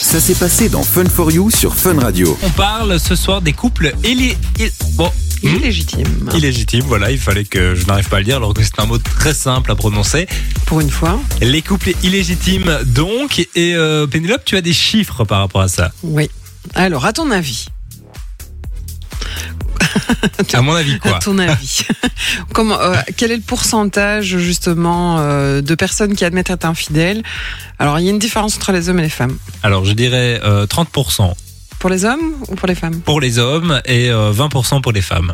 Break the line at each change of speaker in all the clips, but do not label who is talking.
Ça s'est passé dans Fun for You sur Fun Radio.
On parle ce soir des couples illé... il- Bon, hmm,
Illégitime.
illégitimes, voilà, il fallait que je n'arrive pas à le dire alors que c'est un mot très simple à prononcer.
Pour une fois.
Les couples illégitimes donc, et euh, Pénélope, tu as des chiffres par rapport à ça?
Oui. Alors, à ton avis
À mon avis
À
quoi
ton avis. Comment, euh, Quel est le pourcentage, justement, euh, de personnes qui admettent être infidèles? Alors, il y a une différence entre les hommes et les femmes.
Alors je dirais euh, 30%
Pour les hommes ou pour les femmes?
Pour les hommes et euh, 20% pour les femmes.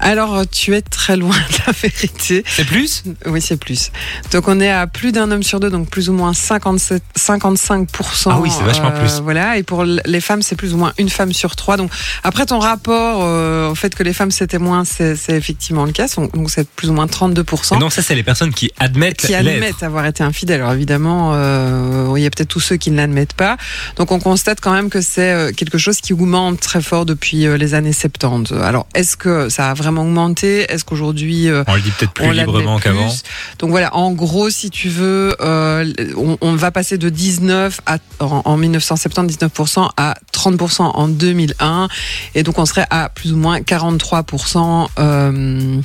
Alors, euh, tu es très loin de la vérité.
C'est plus?
Oui, c'est plus. Donc, on est à plus d'un homme sur deux, donc plus ou moins 57, 55%.
Ah oui, c'est vachement plus.
Voilà. Et pour les femmes, c'est plus ou moins une femme sur trois. Donc, après ton rapport euh, au fait que les femmes c'était moins, c'est effectivement le cas. Donc, c'est plus ou moins 32%.
Et Non, ça c'est les personnes qui admettent
qui admettent avoir été infidèles. Alors évidemment, euh, il y a peut-être tous ceux qui ne l'admettent pas. Donc on constate quand même que c'est euh, quelque chose qui augmente très fort depuis euh, les années 70. Alors est-ce que ça a vraiment augmenté Est-ce qu'aujourd'hui euh,
On le dit peut-être plus librement qu'avant.
Donc voilà, en gros, si tu veux, euh, on, on va passer de 19 à, en, en 1970, 19% à 30% en 2001. Et donc on serait à plus ou moins 43%. Euh,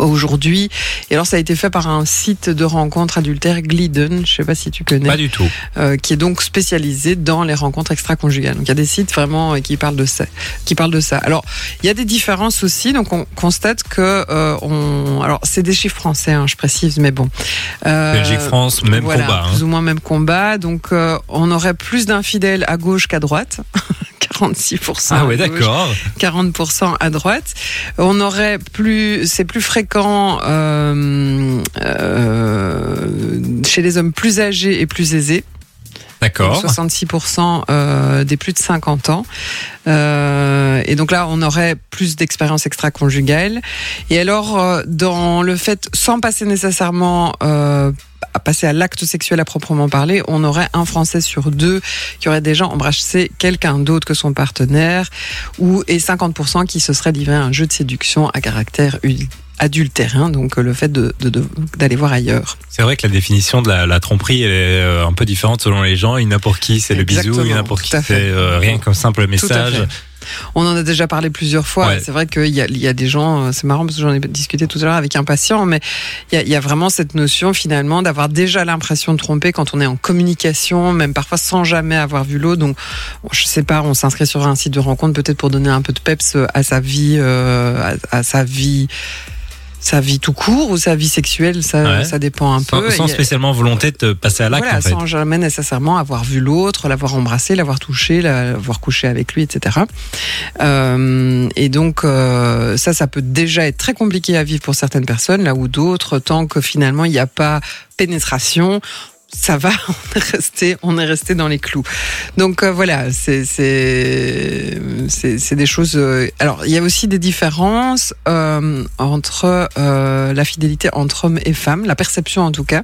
Aujourd'hui, et alors ça a été fait par un site de rencontres adultères Glidden, je sais pas si tu connais
Pas du tout.
euh, qui est donc spécialisé dans les rencontres extra-conjugales. Donc il y a des sites vraiment euh, qui parlent de ça. Qui parlent de ça. Alors il y a des différences aussi. Donc on constate que euh, on. Alors c'est des chiffres français, hein, je précise, mais bon. Euh,
Belgique-France, même
voilà,
combat. hein.
Plus ou moins même combat. Donc on aurait plus d'infidèles à gauche qu'à droite. 46%.
Ah ouais, d'accord.
40% à droite. On aurait plus, c'est plus fréquent euh, euh, chez les hommes plus âgés et plus aisés.
D'accord.
Donc 66% euh, des plus de 50 ans. Euh, et donc là, on aurait plus d'expérience extra-conjugale. Et alors, euh, dans le fait, sans passer nécessairement euh, à passer à l'acte sexuel à proprement parler, on aurait un Français sur deux qui aurait déjà embrassé quelqu'un d'autre que son partenaire, ou et 50% qui se serait livré à un jeu de séduction à caractère ul- adultère, hein, donc euh, le fait de- de- de- d'aller voir ailleurs.
C'est vrai que la définition de la, la tromperie elle est euh, un peu différente selon les gens. Il y en a pour qui c'est le bisou, il y en a pour qui c'est euh, rien qu'un simple message.
On en a déjà parlé plusieurs fois.
Ouais.
C'est vrai qu'il y a, il y a des gens, c'est marrant parce que j'en ai discuté tout à l'heure avec un patient, mais il y a, il y a vraiment cette notion finalement d'avoir déjà l'impression de tromper quand on est en communication, même parfois sans jamais avoir vu l'autre. Donc, je sais pas, on s'inscrit sur un site de rencontre peut-être pour donner un peu de peps à sa vie, euh, à, à sa vie. Sa vie tout court ou sa vie sexuelle, ça,
Ouais.
ça dépend un
Sans,
peu.
sans spécialement volonté de te passer à l'acte
voilà,
en fait.
sans jamais nécessairement avoir vu l'autre, l'avoir embrassé, l'avoir touché, l'avoir couché avec lui, etc. Euh, et donc euh, ça, ça peut déjà être très compliqué à vivre pour certaines personnes, là où d'autres, tant que finalement il n'y a pas pénétration. Ça va, on est resté, on est resté dans les clous. Donc euh, voilà, c'est des choses. euh, alors il y a aussi des différences euh, entre la fidélité entre hommes et femmes, la perception en tout cas.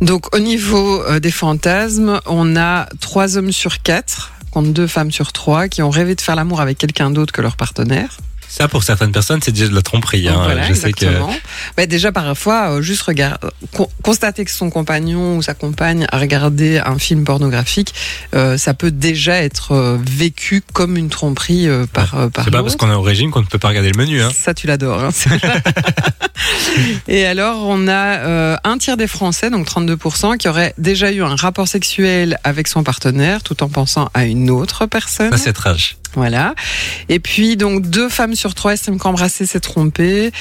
Donc au niveau des fantasmes, on a trois hommes sur quatre contre deux femmes sur trois qui ont rêvé de faire l'amour avec quelqu'un d'autre que leur partenaire.
Ça, pour certaines personnes, c'est déjà de la tromperie. hein.
Voilà,
Je sais que
exactement. Bah, déjà parfois, euh, juste regard- con- constater que son compagnon ou sa compagne a regardé un film pornographique, euh, ça peut déjà être euh, vécu comme une tromperie euh, par, euh, par
c'est pas parce qu'on est au régime qu'on ne peut pas regarder le menu. Hein.
Ça, tu l'adores. hein. Et alors, on a euh, un tiers des Français, donc 32%, qui auraient déjà eu un rapport sexuel avec son partenaire, tout en pensant à une autre personne.
Ça, c'est trash.
Voilà. Et puis, donc, deux femmes sur trois estiment qu'embrasser, c'est tromper.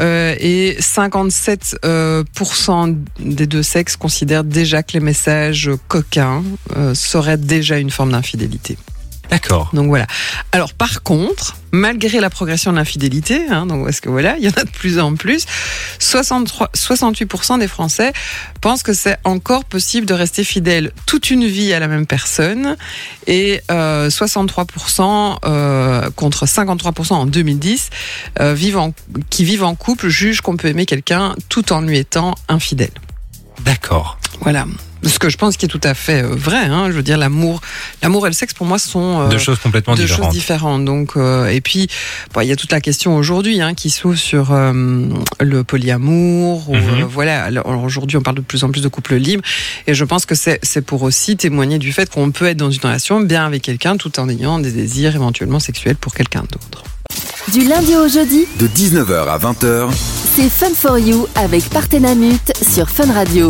Euh, et 57% euh, des deux sexes considèrent déjà que les messages coquins euh, seraient déjà une forme d'infidélité.
D'accord.
Donc voilà. Alors par contre, malgré la progression de l'infidélité, hein, donc parce que voilà, il y en a de plus en plus, 63, 68% des Français pensent que c'est encore possible de rester fidèle toute une vie à la même personne, et euh, 63% euh, contre 53% en 2010 euh, vivent en- qui vivent en couple jugent qu'on peut aimer quelqu'un tout en lui étant infidèle.
D'accord.
Voilà. Ce que je pense qui est tout à fait euh, vrai. Hein. Je veux dire, l'amour, l'amour et le sexe pour moi sont euh,
Deux choses complètement
deux
différentes.
choses différentes. Donc, euh, et puis, bon, il y a toute la question aujourd'hui hein, qui s'ouvre sur euh, le polyamour. Ou, voilà. Alors, aujourd'hui, on parle de plus en plus de couples libres, et je pense que c'est c'est pour aussi témoigner du fait qu'on peut être dans une relation bien avec quelqu'un tout en ayant des désirs éventuellement sexuels pour quelqu'un d'autre.
Du lundi au jeudi,
De 19h à 20h,
c'est Fun for You avec Partenamut sur Fun Radio.